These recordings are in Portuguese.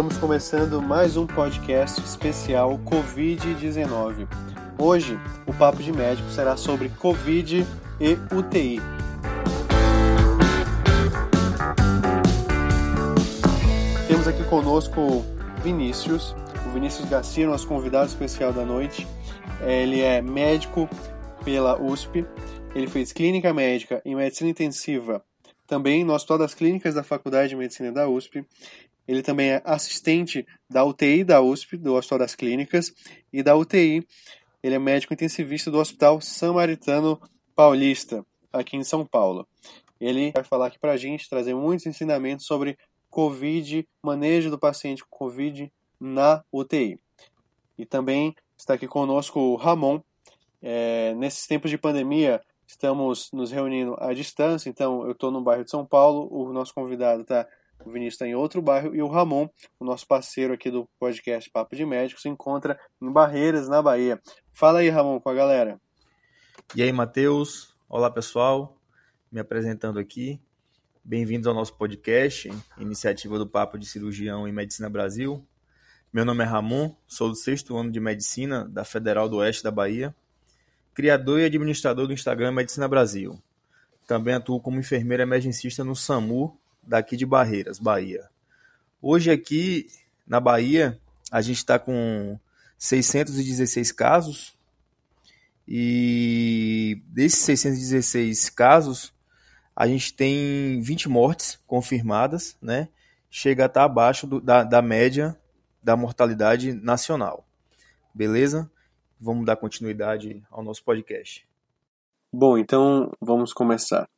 Estamos começando mais um podcast especial Covid-19. Hoje, o Papo de Médico será sobre Covid e UTI. Temos aqui conosco Vinícius, o Vinícius Garcia, nosso convidado especial da noite. Ele é médico pela USP, ele fez clínica médica em medicina intensiva também no Hospital das Clínicas da Faculdade de Medicina da USP. Ele também é assistente da UTI da USP, do Hospital das Clínicas, e da UTI. Ele é médico intensivista do Hospital Samaritano Paulista, aqui em São Paulo. Ele vai falar aqui para a gente, trazer muitos ensinamentos sobre Covid, manejo do paciente com Covid na UTI. E também está aqui conosco o Ramon. É, nesses tempos de pandemia, estamos nos reunindo à distância, então eu estou no bairro de São Paulo, o nosso convidado está, o Vinícius está em outro bairro, e o Ramon, o nosso parceiro aqui do podcast Papo de Médico, se encontra em Barreiras, na Bahia. Fala aí, Ramon, com a galera. E aí, Matheus? Olá, pessoal. Me apresentando aqui. Bem-vindos ao nosso podcast, iniciativa do Papo de Cirurgião em Medicina Brasil. Meu nome é Ramon, sou do sexto ano de Medicina da Federal do Oeste da Bahia criador e administrador do Instagram Medicina Brasil. Também atuo como enfermeira emergencista no SAMU, daqui de Barreiras, Bahia. Hoje aqui na Bahia, a gente está com 616 casos e desses 616 casos, a gente tem 20 mortes confirmadas, né? Chega a estar tá abaixo do, da, da média da mortalidade nacional. Beleza? vamos dar continuidade ao nosso podcast. Bom, então vamos começar.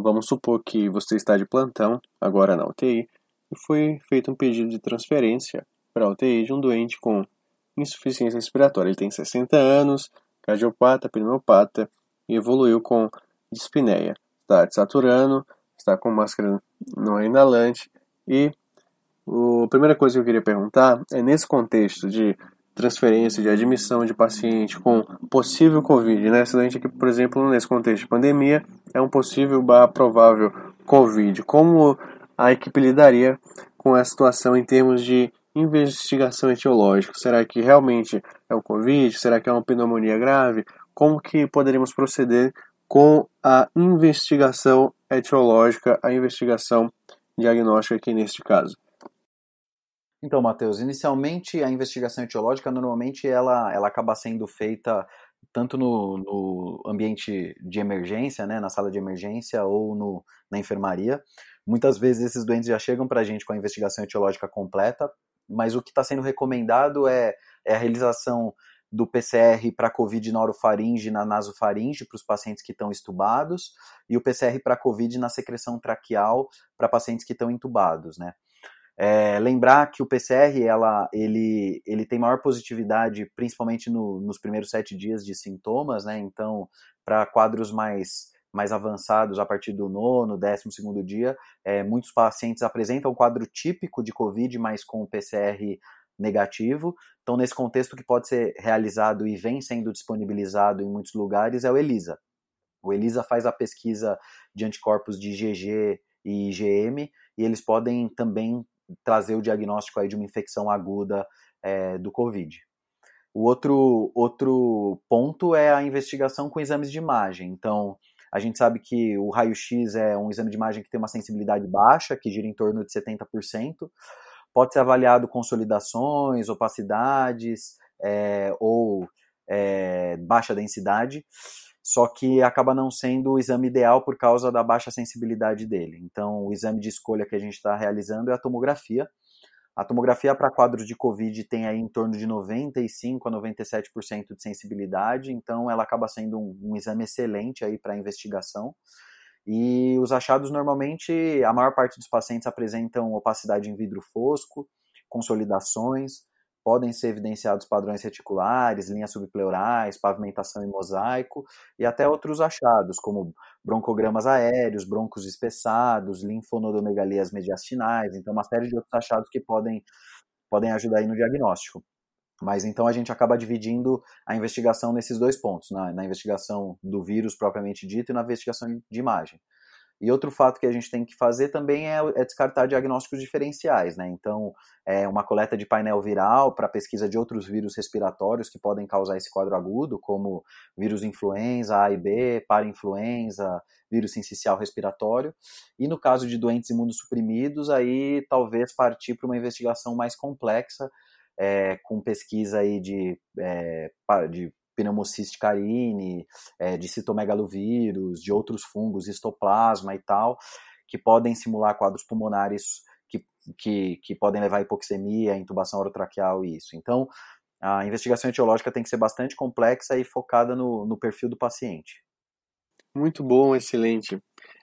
Vamos supor que você está de plantão, agora na UTI, e foi feito um pedido de transferência para a UTI de um doente com insuficiência respiratória. Ele tem 60 anos, cardiopata, pneumopata e evoluiu com dispneia. Está desaturando, está com máscara não inalante e a primeira coisa que eu queria perguntar é nesse contexto de transferência de admissão de paciente com possível Covid, né? Acidente que, por exemplo, nesse contexto de pandemia, é um possível barra provável Covid. Como a equipe lidaria com a situação em termos de investigação etiológica? Será que realmente é o Covid? Será que é uma pneumonia grave? Como que poderíamos proceder com a investigação etiológica, a investigação diagnóstica aqui neste caso? Então, Matheus, inicialmente a investigação etiológica normalmente ela, ela acaba sendo feita tanto no, no ambiente de emergência, né, na sala de emergência ou no, na enfermaria. Muitas vezes esses doentes já chegam para a gente com a investigação etiológica completa, mas o que está sendo recomendado é, é a realização do PCR para COVID na orofaringe e na nasofaringe para os pacientes que estão estubados e o PCR para COVID na secreção traqueal para pacientes que estão entubados, né? É, lembrar que o PCR ela, ele, ele tem maior positividade, principalmente no, nos primeiros sete dias de sintomas, né? Então, para quadros mais, mais avançados, a partir do nono, décimo segundo dia, é, muitos pacientes apresentam um quadro típico de COVID, mas com o PCR negativo. Então, nesse contexto, que pode ser realizado e vem sendo disponibilizado em muitos lugares é o ELISA. O ELISA faz a pesquisa de anticorpos de IgG e IgM, e eles podem também trazer o diagnóstico aí de uma infecção aguda é, do Covid. O outro, outro ponto é a investigação com exames de imagem. Então, a gente sabe que o raio-x é um exame de imagem que tem uma sensibilidade baixa, que gira em torno de 70%. Pode ser avaliado consolidações, opacidades é, ou é, baixa densidade só que acaba não sendo o exame ideal por causa da baixa sensibilidade dele. Então, o exame de escolha que a gente está realizando é a tomografia. A tomografia para quadros de COVID tem aí em torno de 95 a 97% de sensibilidade, então ela acaba sendo um, um exame excelente aí para investigação. E os achados normalmente, a maior parte dos pacientes apresentam opacidade em vidro fosco, consolidações, podem ser evidenciados padrões reticulares, linhas subpleurais, pavimentação em mosaico e até outros achados, como broncogramas aéreos, broncos espessados, linfonodonegalias mediastinais, então uma série de outros achados que podem, podem ajudar aí no diagnóstico. Mas então a gente acaba dividindo a investigação nesses dois pontos, na, na investigação do vírus propriamente dito e na investigação de imagem. E outro fato que a gente tem que fazer também é, é descartar diagnósticos diferenciais, né? Então, é uma coleta de painel viral para pesquisa de outros vírus respiratórios que podem causar esse quadro agudo, como vírus influenza A e B, para-influenza, vírus sincicial respiratório. E no caso de doentes imunossuprimidos, aí talvez partir para uma investigação mais complexa, é, com pesquisa aí de, é, de pneumociste carine, é, de citomegalovírus, de outros fungos, histoplasma e tal, que podem simular quadros pulmonares que, que, que podem levar a hipoxemia, intubação orotraqueal e isso. Então, a investigação etiológica tem que ser bastante complexa e focada no, no perfil do paciente. Muito bom, excelente.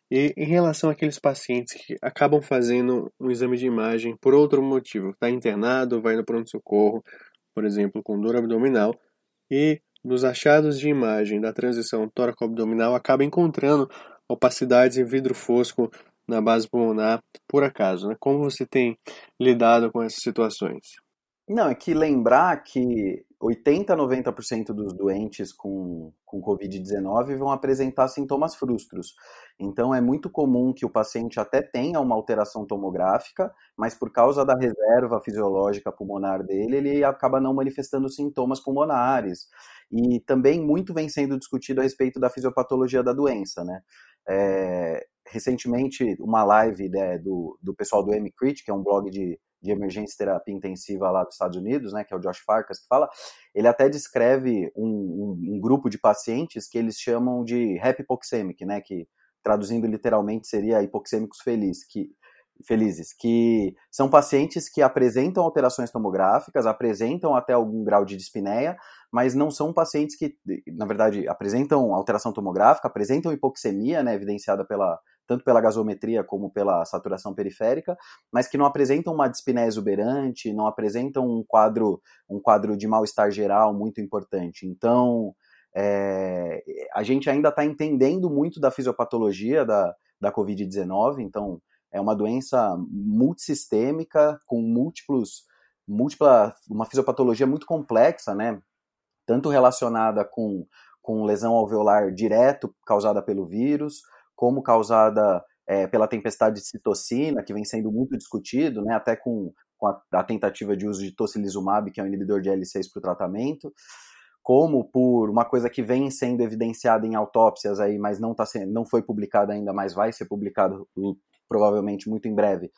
E em relação àqueles pacientes que acabam fazendo um exame de imagem por outro motivo, está internado, vai no pronto-socorro, por exemplo, com dor abdominal, e nos achados de imagem da transição tóraco-abdominal acaba encontrando opacidades em vidro fosco na base pulmonar por acaso, né? Como você tem lidado com essas situações? Não, é que lembrar que 80 90% dos doentes com, com Covid-19 vão apresentar sintomas frustros. Então, é muito comum que o paciente até tenha uma alteração tomográfica, mas por causa da reserva fisiológica pulmonar dele, ele acaba não manifestando sintomas pulmonares. E também muito vem sendo discutido a respeito da fisiopatologia da doença, né? É, recentemente, uma live né, do, do pessoal do MCRIT, que é um blog de, de emergência terapia intensiva lá dos Estados Unidos, né, que é o Josh Farkas, que fala, ele até descreve um, um, um grupo de pacientes que eles chamam de happy hipoxemic, né, que traduzindo literalmente seria hipoxêmicos feliz, que, felizes, que são pacientes que apresentam alterações tomográficas, apresentam até algum grau de dispneia, mas não são pacientes que, na verdade, apresentam alteração tomográfica, apresentam hipoxemia, né, evidenciada pela, tanto pela gasometria como pela saturação periférica, mas que não apresentam uma dispneia exuberante, não apresentam um quadro, um quadro de mal-estar geral muito importante. Então, é, a gente ainda está entendendo muito da fisiopatologia da, da Covid-19, então é uma doença multissistêmica, com múltiplos, múltipla, uma fisiopatologia muito complexa, né? Tanto relacionada com, com lesão alveolar direto causada pelo vírus, como causada é, pela tempestade de citocina, que vem sendo muito discutido, né? Até com, com a, a tentativa de uso de tocilizumab, que é um inibidor de L6 para o tratamento como por uma coisa que vem sendo evidenciada em autópsias aí, mas não, tá sendo, não foi publicada ainda, mas vai ser publicado provavelmente muito em breve,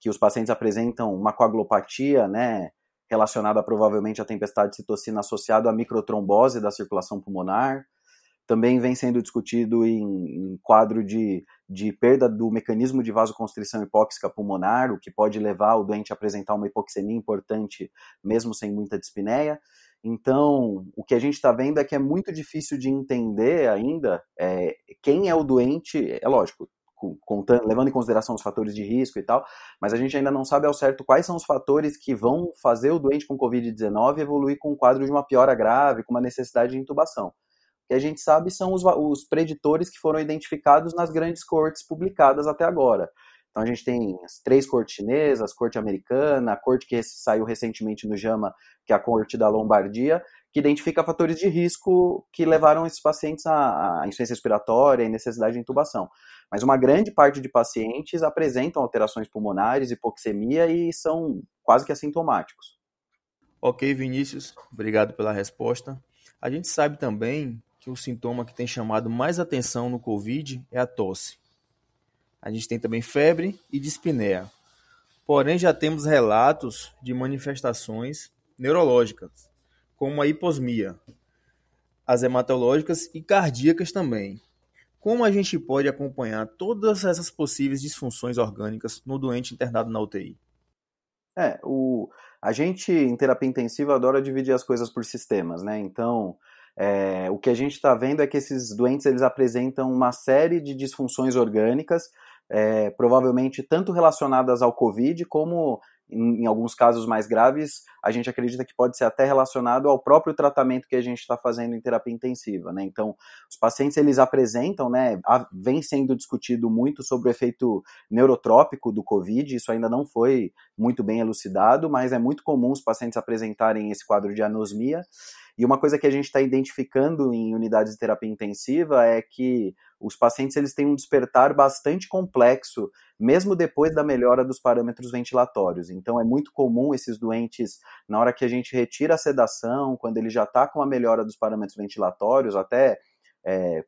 que os pacientes apresentam uma coagulopatia, né, relacionada provavelmente à tempestade de citocina associada à microtrombose da circulação pulmonar. Também vem sendo discutido em, em quadro de, de perda do mecanismo de vasoconstrição hipóxica pulmonar, o que pode levar o doente a apresentar uma hipoxemia importante, mesmo sem muita dispneia. Então, o que a gente está vendo é que é muito difícil de entender ainda é, quem é o doente. É lógico, contando, levando em consideração os fatores de risco e tal, mas a gente ainda não sabe ao certo quais são os fatores que vão fazer o doente com Covid-19 evoluir com um quadro de uma piora grave, com uma necessidade de intubação. Que a gente sabe são os, os preditores que foram identificados nas grandes cortes publicadas até agora. Então a gente tem as três cortes chinesas, a corte americana, a corte que saiu recentemente no JAMA, que é a corte da Lombardia, que identifica fatores de risco que levaram esses pacientes à, insuficiência respiratória e necessidade de intubação. Mas uma grande parte de pacientes apresentam alterações pulmonares, hipoxemia e são quase que assintomáticos. Ok, Vinícius, obrigado pela resposta. A gente sabe também que o sintoma que tem chamado mais atenção no COVID é a tosse. A gente tem também febre e dispneia. Porém, já temos relatos de manifestações neurológicas, como a hiposmia, as hematológicas e cardíacas também. Como a gente pode acompanhar todas essas possíveis disfunções orgânicas no doente internado na UTI? É, o, a gente em terapia intensiva adora dividir as coisas por sistemas, né? Então, é, o que a gente está vendo é que esses doentes eles apresentam uma série de disfunções orgânicas, é, provavelmente tanto relacionadas ao COVID como em, em, alguns casos mais graves, a gente acredita que pode ser até relacionado ao próprio tratamento que a gente está fazendo em terapia intensiva, né? Então, os pacientes eles apresentam, né? Vem sendo discutido muito sobre o efeito neurotrópico do COVID, isso ainda não foi muito bem elucidado, mas é muito comum os pacientes apresentarem esse quadro de anosmia. E uma coisa que a gente está identificando em unidades de terapia intensiva é que os pacientes eles têm um despertar bastante complexo, mesmo depois da melhora dos parâmetros ventilatórios. Então é muito comum esses doentes, na hora que a gente retira a sedação, quando ele já está com a melhora dos parâmetros ventilatórios, até é,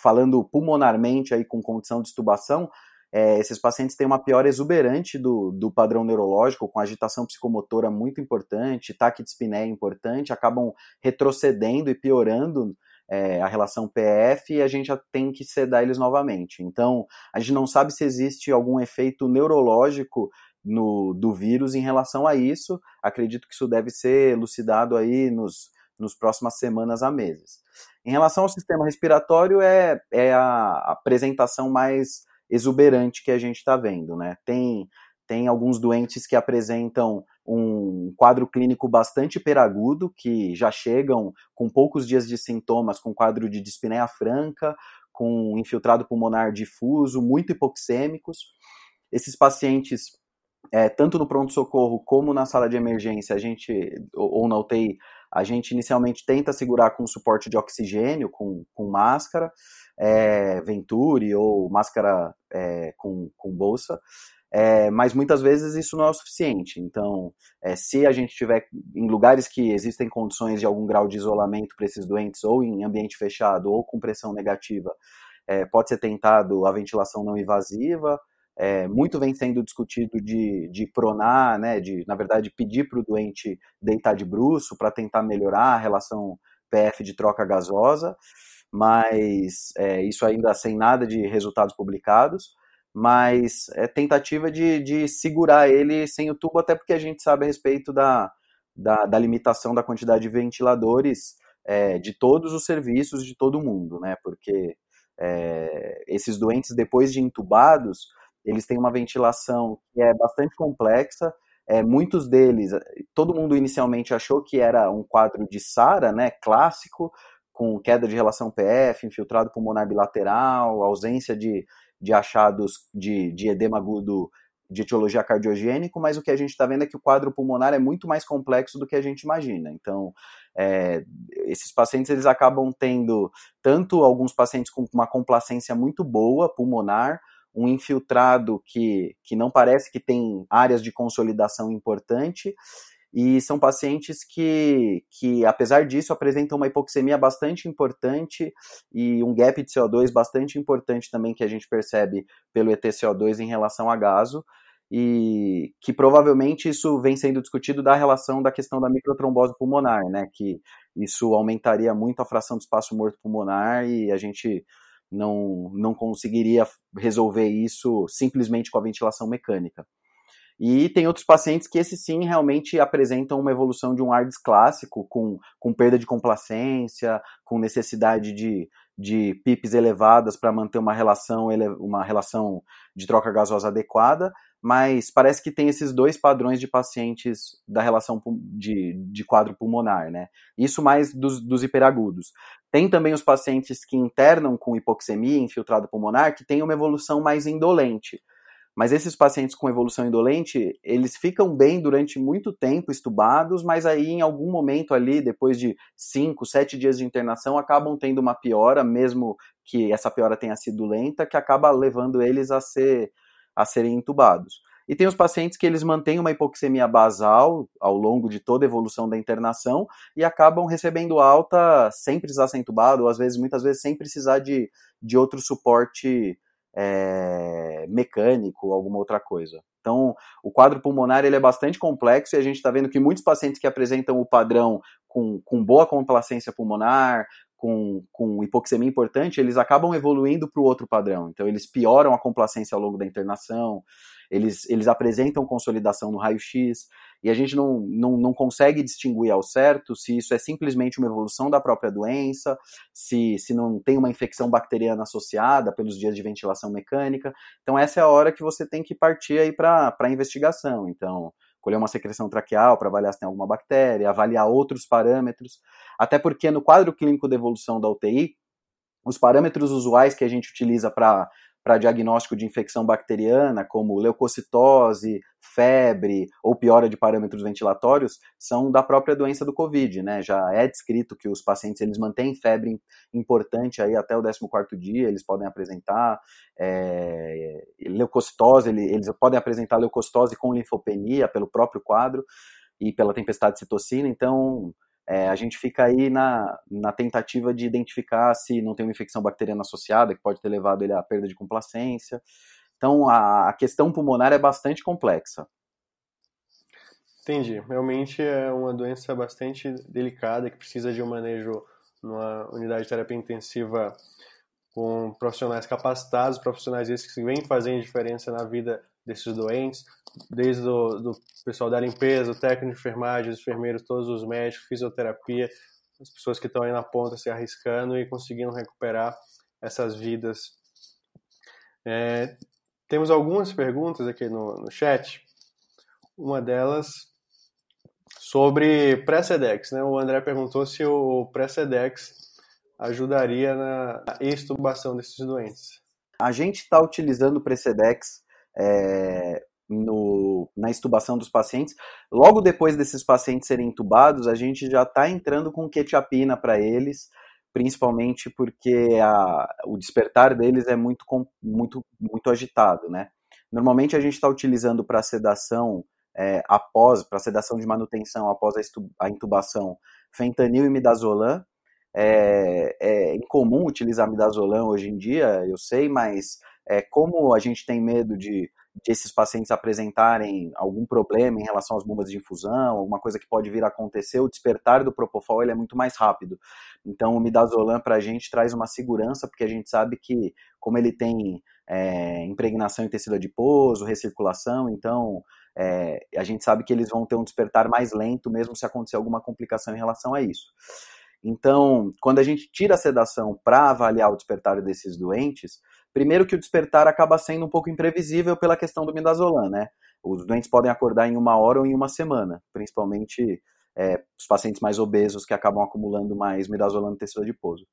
falando pulmonarmente aí com condição de estubação, é, esses pacientes têm uma piora exuberante do, do padrão neurológico, com agitação psicomotora muito importante, taquidispneia importante, acabam retrocedendo e piorando é, a relação PF e a gente já tem que sedar eles novamente. Então, a gente não sabe se existe algum efeito neurológico no, do vírus em relação a isso. Acredito que isso deve ser elucidado aí nos, nos próximas semanas a meses. Em relação ao sistema respiratório, é, é a apresentação mais exuberante que a gente está vendo, né? Tem, tem alguns doentes que apresentam um quadro clínico bastante hiperagudo, que já chegam com poucos dias de sintomas, com quadro de dispneia franca, com infiltrado pulmonar difuso, muito hipoxêmicos. Esses pacientes, é, tanto no pronto-socorro como na sala de emergência, a gente, ou, ou na UTI, a gente inicialmente tenta segurar com suporte de oxigênio, com, com máscara, é, Venturi ou máscara é, com, com bolsa, é, mas muitas vezes isso não é o suficiente. Então, é, se a gente estiver em lugares que existem condições de algum grau de isolamento para esses doentes, ou em ambiente fechado, ou com pressão negativa, é, pode ser tentado a ventilação não invasiva, é, muito vem sendo discutido de, de pronar, né, de, na verdade, pedir para o doente deitar de bruço para tentar melhorar a relação PF de troca gasosa, mas é, isso ainda sem nada de resultados publicados, mas é tentativa de, de segurar ele sem o tubo, até porque a gente sabe a respeito da, da, da limitação da quantidade de ventiladores é, de todos os serviços de todo mundo, né, porque é, esses doentes, depois de intubados, eles têm uma ventilação que é bastante complexa. É, muitos deles, todo mundo inicialmente achou que era um quadro de SARA, né, clássico, com queda de relação PF, infiltrado pulmonar bilateral, ausência de, de achados de, de edema agudo de etiologia cardiogênico, mas o que a gente está vendo é que o quadro pulmonar é muito mais complexo do que a gente imagina. Então, é, esses pacientes eles acabam tendo tanto alguns pacientes com uma complacência muito boa pulmonar, um infiltrado que, que não parece que tem áreas de consolidação importante, e são pacientes que, que, apesar disso, apresentam uma hipoxemia bastante importante e um gap de CO2 bastante importante também que a gente percebe pelo ETCO2 em relação a gaso, e que provavelmente isso vem sendo discutido da relação da questão da microtrombose pulmonar, né, que isso aumentaria muito a fração de espaço morto pulmonar e a gente não, não conseguiria resolver isso simplesmente com a ventilação mecânica. E tem outros pacientes que esses sim realmente apresentam uma evolução de um ARDS clássico, com, com perda de complacência, com necessidade de, de PIPs elevadas para manter uma relação, uma relação de troca gasosa adequada, mas parece que tem esses dois padrões de pacientes da relação de, de quadro pulmonar, né? Isso mais dos, dos hiperagudos. Tem também os pacientes que internam com hipoxemia, infiltrado pulmonar, que tem uma evolução mais indolente. Mas esses pacientes com evolução indolente, eles ficam bem durante muito tempo estubados, mas aí em algum momento ali, depois de 5, 7 dias de internação, acabam tendo uma piora, mesmo que essa piora tenha sido lenta, que acaba levando eles a, ser, a serem intubados. E tem os pacientes que eles mantêm uma hipoxemia basal ao longo de toda a evolução da internação e acabam recebendo alta sem precisar ser entubado, ou às vezes, muitas vezes, sem precisar de, de outro suporte é, mecânico, alguma outra coisa. Então, o quadro pulmonar ele é bastante complexo e a gente está vendo que muitos pacientes que apresentam o padrão com, com boa complacência pulmonar, com, com hipoxemia importante, eles acabam evoluindo para o outro padrão. Então, eles pioram a complacência ao longo da internação, eles, eles apresentam consolidação no raio-x, e a gente não, não, não consegue distinguir ao certo se isso é simplesmente uma evolução da própria doença, se, se não tem uma infecção bacteriana associada pelos dias de ventilação mecânica. Então, essa é a hora que você tem que partir aí para a investigação. Então, colher uma secreção traqueal para avaliar se tem alguma bactéria, avaliar outros parâmetros, até porque no quadro clínico de evolução da UTI, os parâmetros usuais que a gente utiliza para para diagnóstico de infecção bacteriana, como leucocitose, febre ou piora de parâmetros ventilatórios, são da própria doença do Covid, né? Já é descrito que os pacientes eles mantêm febre importante aí até o 14º dia, eles podem apresentar é, leucocitose, eles podem apresentar leucocitose com linfopenia pelo próprio quadro e pela tempestade de citocina, então é, a gente fica aí na, na tentativa de identificar se não tem uma infecção bacteriana associada, que pode ter levado ele à perda de complacência. Então, a, a questão pulmonar é bastante complexa. Entendi. Realmente é uma doença bastante delicada que precisa de um manejo numa unidade de terapia intensiva com profissionais capacitados, profissionais esses que vêm fazendo diferença na vida desses doentes, desde o do pessoal da limpeza, técnico de enfermagem, os enfermeiros, todos os médicos, fisioterapia, as pessoas que estão aí na ponta se arriscando e conseguindo recuperar essas vidas. É, temos algumas perguntas aqui no, no chat. Uma delas sobre pré-SEDEX. Né? O André perguntou se o pré-SEDEX ajudaria na extubação desses doentes. A gente está utilizando o pré-SEDEX é, no, na estubação dos pacientes. Logo depois desses pacientes serem intubados, a gente já está entrando com quetiapina para eles, principalmente porque a, o despertar deles é muito, muito, muito agitado, né? Normalmente a gente está utilizando para sedação é, após, para sedação de manutenção após a, intubação, fentanil e midazolam. É, é incomum utilizar midazolam hoje em dia, eu sei, mas é, como a gente tem medo de de esses pacientes apresentarem algum problema em relação às bombas de infusão, alguma coisa que pode vir a acontecer, o despertar do propofol ele é muito mais rápido. Então, o midazolam para a gente traz uma segurança, porque a gente sabe que, como ele tem é, impregnação em tecido adiposo, recirculação, então é, a gente sabe que eles vão ter um despertar mais lento, mesmo se acontecer alguma complicação em relação a isso. Então, quando a gente tira a sedação para avaliar o despertar desses doentes, primeiro que o despertar acaba sendo um pouco imprevisível pela questão do midazolam, né? Os doentes podem acordar em uma hora ou em uma semana, principalmente é, os pacientes mais obesos que acabam acumulando mais midazolam no tecido adiposo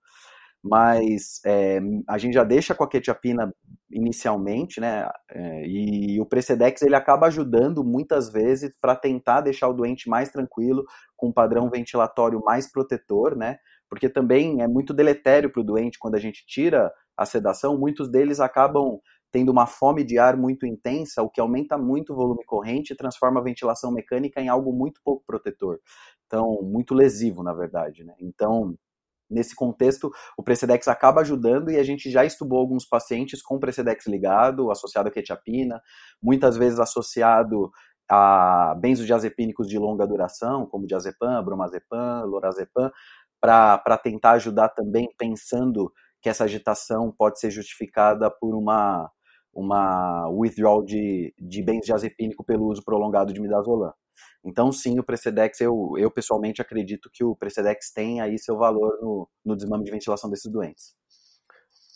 mas é, a gente já deixa com a quetiapina inicialmente, né? É, e o Precedex ele acaba ajudando muitas vezes para tentar deixar o doente mais tranquilo, com um padrão ventilatório mais protetor, né? Porque também é muito deletério para o doente quando a gente tira a sedação, muitos deles acabam tendo uma fome de ar muito intensa, o que aumenta muito o volume corrente e transforma a ventilação mecânica em algo muito pouco protetor. Então, muito lesivo, na verdade, né? Então, Nesse contexto, o Precedex acaba ajudando e a gente já estubou alguns pacientes com Precedex ligado, associado a quetiapina, muitas vezes associado a benzodiazepínicos de longa duração, como diazepam, bromazepam, lorazepam, para tentar ajudar também pensando que essa agitação pode ser justificada por uma, uma withdrawal de, de benzodiazepínico pelo uso prolongado de midazolam. Então, sim, o Precedex, eu, eu pessoalmente acredito que o Precedex tem aí seu valor no, no desmame de ventilação desses doentes.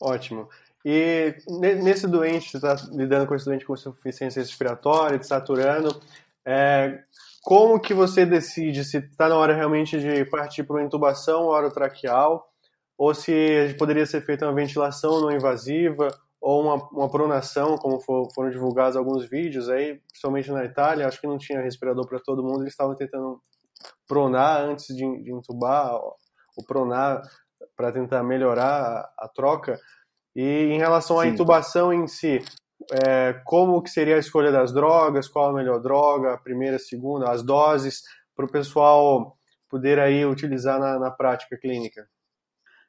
Ótimo. E nesse doente, você está lidando com esse doente com insuficiência respiratória, desaturando, é, como que você decide se está na hora realmente de partir para uma intubação orotraqueal ou se poderia ser feita uma ventilação não invasiva ou uma, uma pronação, como for, foram divulgados alguns vídeos aí, principalmente na Itália, acho que não tinha respirador para todo mundo, eles estavam tentando pronar antes de, de intubar, ou pronar para tentar melhorar a, a, troca. E em relação à Sim. intubação em si, é, como que seria a escolha das drogas, qual a melhor droga, a primeira, a segunda, as doses, para o pessoal poder aí utilizar na, na prática clínica?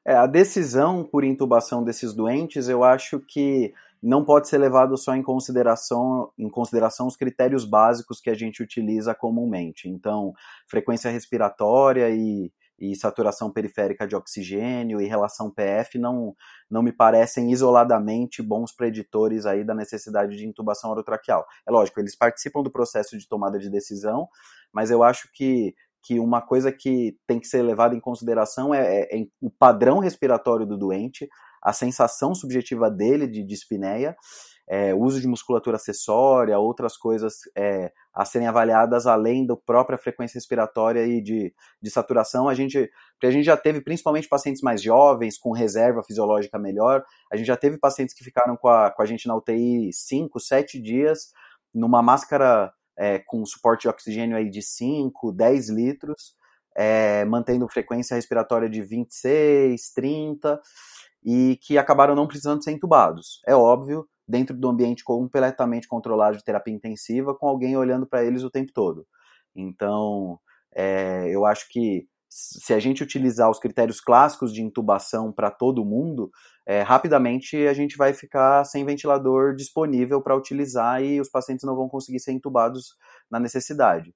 É, a decisão por intubação desses doentes, eu acho que não pode ser levado só em consideração, em consideração os critérios básicos que a gente utiliza comumente. Então, frequência respiratória e, e saturação periférica de oxigênio e relação PF não, não me parecem isoladamente bons preditores aí da necessidade de intubação orotraqueal. É lógico, eles participam do processo de tomada de decisão, mas eu acho que que uma coisa que tem que ser levada em consideração é, é, é o padrão respiratório do doente, a sensação subjetiva dele de dispneia, é, uso de musculatura acessória, outras coisas é, a serem avaliadas além da própria frequência respiratória e de, de saturação. A gente, a gente já teve principalmente pacientes mais jovens, com reserva fisiológica melhor, a gente já teve pacientes que ficaram com a, com a gente na UTI 5, 7 dias, numa máscara é, com suporte de oxigênio aí de 5, 10 litros, é, mantendo frequência respiratória de 26, 30, e que acabaram não precisando ser entubados. É óbvio, dentro do ambiente completamente controlado de terapia intensiva, com alguém olhando para eles o tempo todo. Então, é, eu acho que se a gente utilizar os critérios clássicos de intubação para todo mundo, é, rapidamente a gente vai ficar sem ventilador disponível para utilizar e os pacientes não vão conseguir ser intubados na necessidade.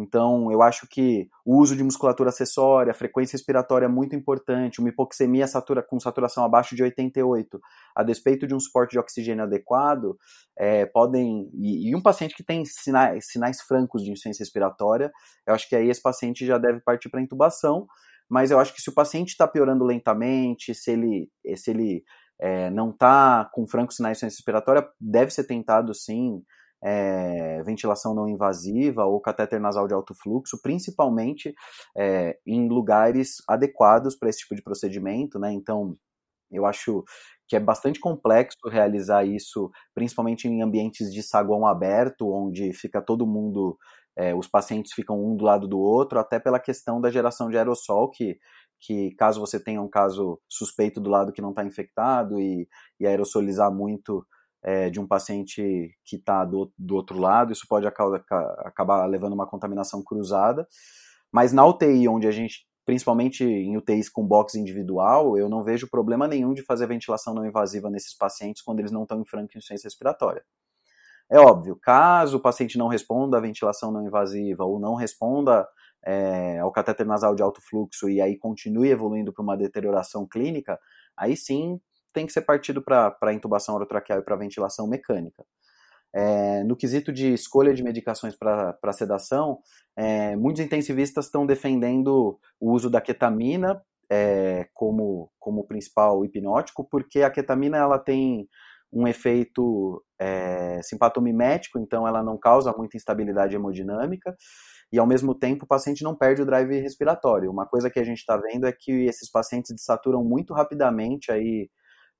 Então, eu acho que o uso de musculatura acessória, frequência respiratória é muito importante, uma hipoxemia satura, com saturação abaixo de 88, a despeito de um suporte de oxigênio adequado, é, podem. E, e, um paciente que tem sinais, sinais francos de insuficiência respiratória, eu acho que aí esse paciente já deve partir para intubação, mas eu acho que se o paciente está piorando lentamente, se ele, se ele é, não está com francos sinais de insuficiência respiratória, deve ser tentado sim é, ventilação não invasiva ou catéter nasal de alto fluxo, principalmente é, em lugares adequados para esse tipo de procedimento, né? Então, eu acho que é bastante complexo realizar isso, principalmente em ambientes de saguão aberto, onde fica todo mundo, é, os pacientes ficam um do lado do outro, até pela questão da geração de aerossol, que, que caso você tenha um caso suspeito do lado que não está infectado e, e aerosolizar muito é, de um paciente que está do, do outro lado, isso pode acabar, acabar levando uma contaminação cruzada. Mas na UTI, onde a gente, principalmente em UTIs com box individual, eu não vejo problema nenhum de fazer ventilação não invasiva nesses pacientes quando eles não estão em franca insuficiência respiratória. É óbvio, caso o paciente não responda à ventilação não invasiva ou não responda é, ao catéter nasal de alto fluxo e aí continue evoluindo para uma deterioração clínica, aí sim tem que ser partido para intubação orotraqueal e para ventilação mecânica. É, no quesito de escolha de medicações para sedação, é, muitos intensivistas estão defendendo o uso da ketamina é, como, como principal hipnótico, porque a ketamina ela tem um efeito é, simpatomimético, então ela não causa muita instabilidade hemodinâmica, e ao mesmo tempo o paciente não perde o drive respiratório. Uma coisa que a gente está vendo é que esses pacientes desaturam muito rapidamente aí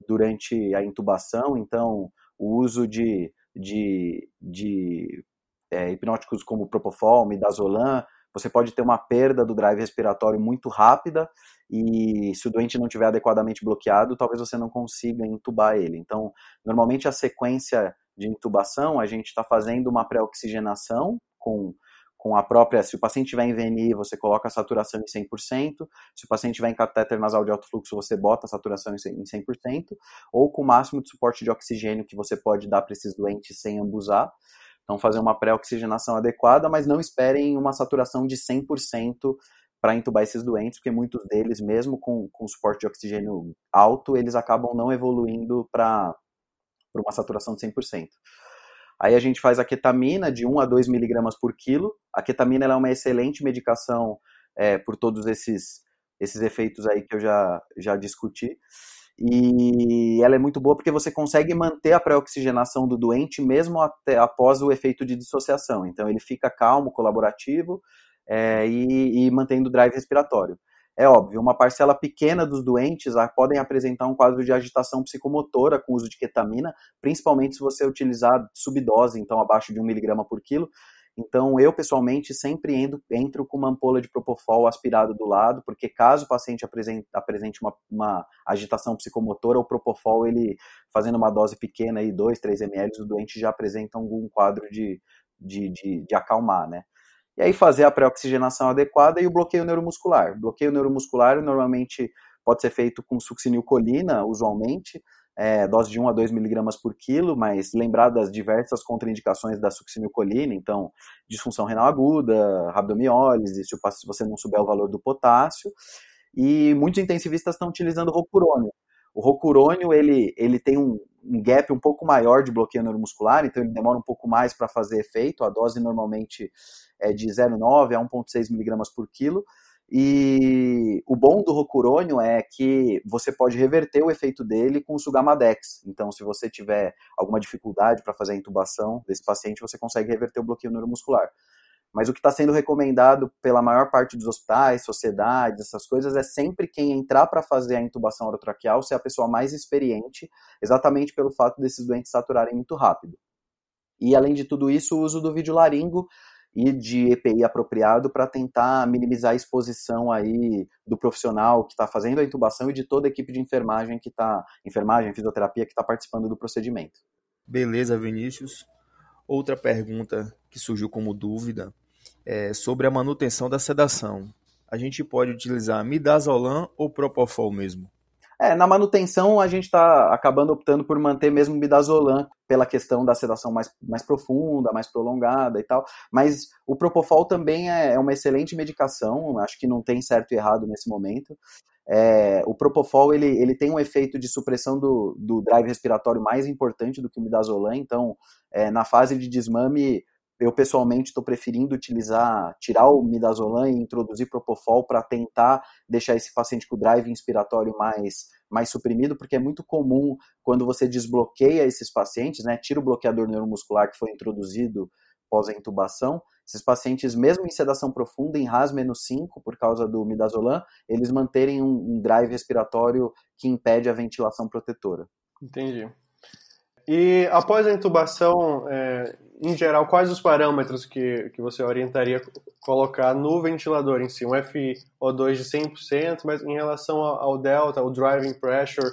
durante a intubação, então o uso de, de, de é, hipnóticos como Propofol, Midazolam, você pode ter uma perda do drive respiratório muito rápida e se o doente não tiver adequadamente bloqueado, talvez você não consiga intubar ele. Então, normalmente a sequência de intubação, a gente está fazendo uma pré-oxigenação com com a própria, se o paciente tiver em VNI, você coloca a saturação em 100%, se o paciente tiver em catéter nasal de alto fluxo, você bota a saturação em 100%, ou com o máximo de suporte de oxigênio que você pode dar para esses doentes sem ambusar. Então, fazer uma pré-oxigenação adequada, mas não esperem uma saturação de 100% para intubar esses doentes, porque muitos deles, mesmo com, com suporte de oxigênio alto, eles acabam não evoluindo para uma saturação de 100%. Aí a gente faz a ketamina de 1 a 2 miligramas por quilo. A ketamina é uma excelente medicação é, por todos esses, esses efeitos aí que eu já, já discuti. E ela é muito boa porque você consegue manter a pré-oxigenação do doente mesmo até, após o efeito de dissociação. Então ele fica calmo, colaborativo é, e, e mantendo o drive respiratório. É óbvio, uma parcela pequena dos doentes ah, podem apresentar um quadro de agitação psicomotora com uso de ketamina, principalmente se você utilizar subdose, então abaixo de 1 miligrama por quilo. Então, eu pessoalmente sempre entro, entro, com uma ampola de propofol aspirado do lado, porque caso o paciente apresente, apresente uma, uma, agitação psicomotora, o propofol, ele fazendo uma dose pequena, aí, 2, 3 ml, o doente já apresenta algum quadro de, de, de, de acalmar, né? E aí fazer a pré-oxigenação adequada e o bloqueio neuromuscular. bloqueio neuromuscular normalmente pode ser feito com succinilcolina, usualmente, é, dose de 1 a 2 miligramas por quilo, mas lembrar das diversas contraindicações da succinilcolina, então disfunção renal aguda, rabdomiólise, se você não souber o valor do potássio, e muitos intensivistas estão utilizando rocurônio. O rocurônio, ele, ele tem um, um gap um pouco maior de bloqueio neuromuscular, então ele demora um pouco mais para fazer efeito. A dose normalmente é de 0,9 a 1,6 miligramas por quilo. E o bom do rocurônio é que você pode reverter o efeito dele com o Sugamadex. Então, se você tiver alguma dificuldade para fazer a intubação desse paciente, você consegue reverter o bloqueio neuromuscular. Mas o que está sendo recomendado pela maior parte dos hospitais, sociedades, essas coisas, é sempre quem entrar para fazer a intubação orotraqueal ser a pessoa mais experiente, exatamente pelo fato desses doentes saturarem muito rápido. E além de tudo isso, o uso do vídeo laringo e de EPI apropriado para tentar minimizar a exposição aí do profissional que está fazendo a intubação e de toda a equipe de enfermagem que está, enfermagem, fisioterapia que está participando do procedimento. Beleza, Vinícius. Outra pergunta que surgiu como dúvida é sobre a manutenção da sedação. A gente pode utilizar midazolam ou propofol mesmo? É, na manutenção a gente está acabando optando por manter mesmo o midazolam pela questão da sedação mais, mais profunda, mais prolongada e tal, mas o Propofol também é, é uma excelente medicação, acho que não tem certo e errado nesse momento. É, o Propofol ele, ele tem um efeito de supressão do, do drive respiratório mais importante do que o midazolam, então é, na fase de desmame eu pessoalmente estou preferindo utilizar, tirar o midazolam e introduzir propofol para tentar deixar esse paciente com o drive inspiratório mais, mais suprimido, porque é muito comum quando você desbloqueia esses pacientes, né, tira o bloqueador neuromuscular que foi introduzido pós a intubação, esses pacientes, mesmo em sedação profunda, em RAS menos 5, por causa do midazolam, eles manterem um, um drive respiratório que impede a ventilação protetora. Entendi. E após a intubação, é, em geral, quais os parâmetros que, que você orientaria colocar no ventilador em si? Um FO2 de 100%, mas em relação ao, delta, ao driving pressure,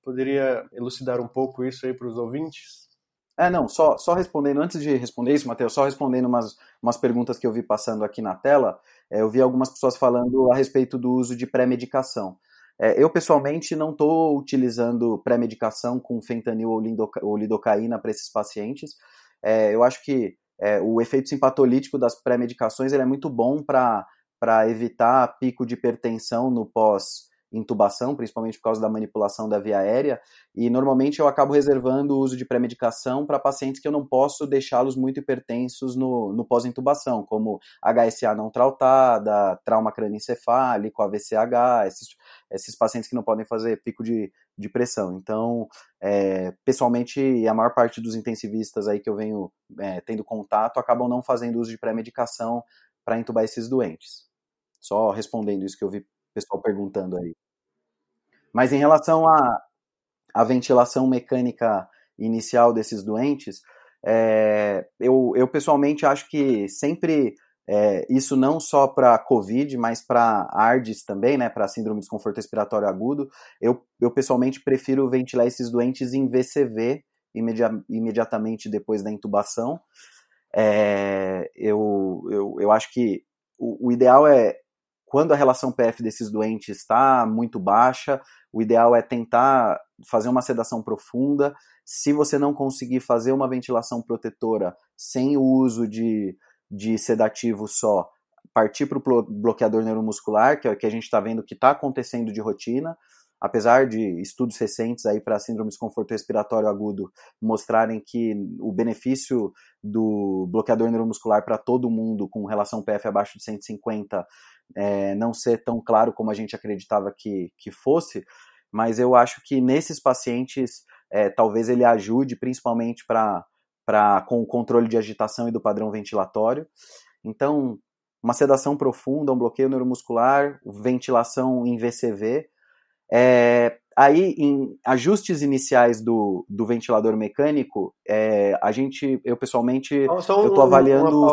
poderia elucidar um pouco isso aí para os ouvintes? É, não, só, só respondendo, antes de responder isso, Matheus, só respondendo umas, umas perguntas que eu vi passando aqui na tela, é, eu vi algumas pessoas falando a respeito do uso de pré-medicação. É, eu, pessoalmente, não estou utilizando pré-medicação com fentanil ou lidocaína para esses pacientes. É, eu acho que é, o efeito simpatolítico das pré-medicações é muito bom para evitar pico de hipertensão no pós intubação, principalmente por causa da manipulação da via aérea, e normalmente eu acabo reservando o uso de pré-medicação para pacientes que eu não posso deixá-los muito hipertensos no, no pós-intubação, como HSA não trautada, trauma crânioencefálico, AVCH, esses, esses pacientes que não podem fazer pico de, de pressão. Então, é, pessoalmente, a maior parte dos intensivistas aí que eu venho é, tendo contato acabam não fazendo uso de pré-medicação para intubar esses doentes. Só respondendo isso que eu vi pessoal perguntando aí. Mas em relação à, à ventilação mecânica inicial desses doentes, é, eu, eu pessoalmente acho que sempre é, isso não só para COVID, mas para ARDS também, né, para síndrome de desconforto respiratório agudo, eu, eu pessoalmente prefiro ventilar esses doentes em VCV imedi imediatamente depois da intubação. É, eu, eu, eu acho que o, o ideal é quando a relação PF desses doentes está muito baixa, o ideal é tentar fazer uma sedação profunda. Se você não conseguir fazer uma ventilação protetora sem o uso de, de sedativo só, partir para o bloqueador neuromuscular, que é o que a gente está vendo que está acontecendo de rotina. Apesar de estudos recentes aí para síndrome de desconforto respiratório agudo mostrarem que o benefício do bloqueador neuromuscular para todo mundo com relação PF abaixo de 150 é, não ser tão claro como a gente acreditava que, que fosse, mas eu acho que nesses pacientes é, talvez ele ajude principalmente para com o controle de agitação e do padrão ventilatório. Então, uma sedação profunda, um bloqueio neuromuscular, ventilação em VCV, é, aí, em ajustes iniciais do, do ventilador mecânico, é, a gente, eu pessoalmente, Só eu estou avaliando...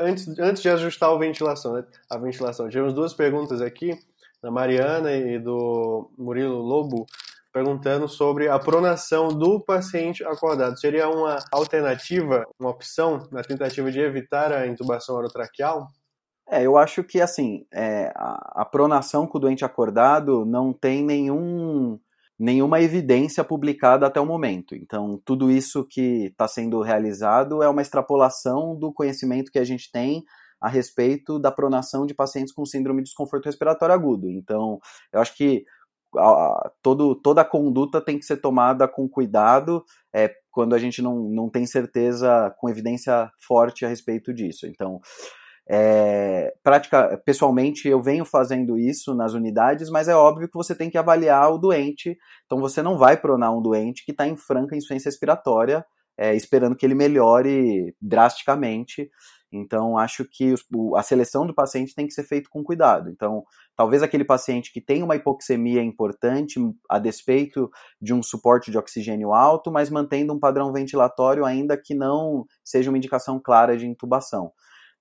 Antes, antes de ajustar a ventilação, né? a ventilação, tivemos duas perguntas aqui, da Mariana e do Murilo Lobo, perguntando sobre a pronação do paciente acordado. Seria uma alternativa, uma opção na tentativa de evitar a intubação orotraqueal? É, eu acho que assim, é, a, a, pronação com o doente acordado não tem nenhum, nenhuma evidência publicada até o momento. Então, tudo isso que está sendo realizado é uma extrapolação do conhecimento que a gente tem a respeito da pronação de pacientes com síndrome de desconforto respiratório agudo. Então, eu acho que a, todo, toda a conduta tem que ser tomada com cuidado é, quando a gente não, não tem certeza com evidência forte a respeito disso. Então, É, prática, pessoalmente, eu venho fazendo isso nas unidades, mas é óbvio que você tem que avaliar o doente. Então, você não vai pronar um doente que está em franca insuficiência respiratória, é, esperando que ele melhore drasticamente. Então, acho que a seleção do paciente tem que ser feita com cuidado. Então, talvez aquele paciente que tem uma hipoxemia importante, a despeito de um suporte de oxigênio alto, mas mantendo um padrão ventilatório ainda que não seja uma indicação clara de intubação.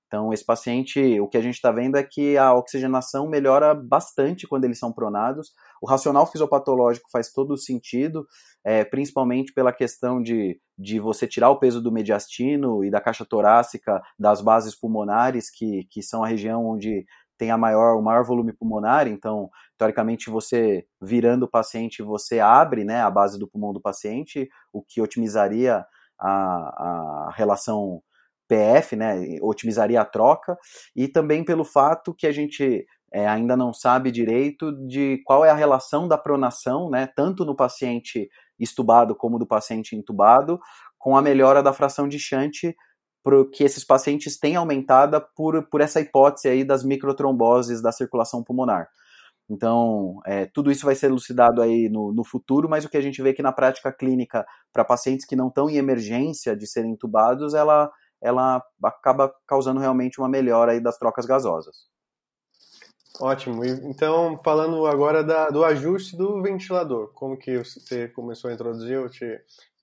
Então, esse paciente, o que a gente está vendo é que a oxigenação melhora bastante quando eles são pronados. O racional fisiopatológico faz todo o sentido, é, principalmente pela questão de, de você tirar o peso do mediastino e da caixa torácica das bases pulmonares, que, que são a região onde tem a maior, o maior volume pulmonar, então, teoricamente, você virando o paciente, você abre né, a base do pulmão do paciente, o que otimizaria a, a relação PF, né, otimizaria a troca, e também pelo fato que a gente é, ainda não sabe direito de qual é a relação da pronação, né, tanto no paciente estubado como do paciente intubado, com a melhora da fração de shunt que esses pacientes têm aumentada por, por essa hipótese aí das microtromboses da circulação pulmonar. Então, é, tudo isso vai ser elucidado aí no, no, futuro, mas o que a gente vê que na prática clínica, para pacientes que não estão em emergência de serem intubados, ela, ela acaba causando realmente uma melhora aí das trocas gasosas. Ótimo. Então, falando agora da, do ajuste do ventilador, como que você começou a introduzir, eu te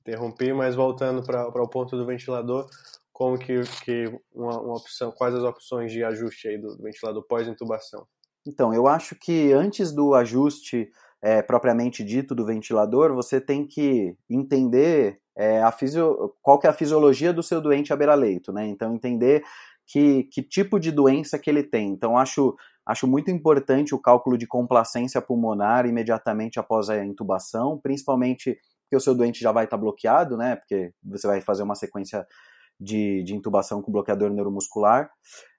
interrompi, mas voltando para o ponto do ventilador, como que, que uma, uma, opção, quais as opções de ajuste aí do ventilador pós-intubação? Então, eu acho que antes do ajuste é, propriamente dito do ventilador, você tem que entender é, a fisio... qual que é a fisiologia do seu doente à beira-leito, né? Então, entender que, que tipo de doença que ele tem. Então, acho, acho muito importante o cálculo de complacência pulmonar imediatamente após a intubação, principalmente porque o seu doente já vai estar bloqueado, né? Porque você vai fazer uma sequência de, de intubação com bloqueador neuromuscular.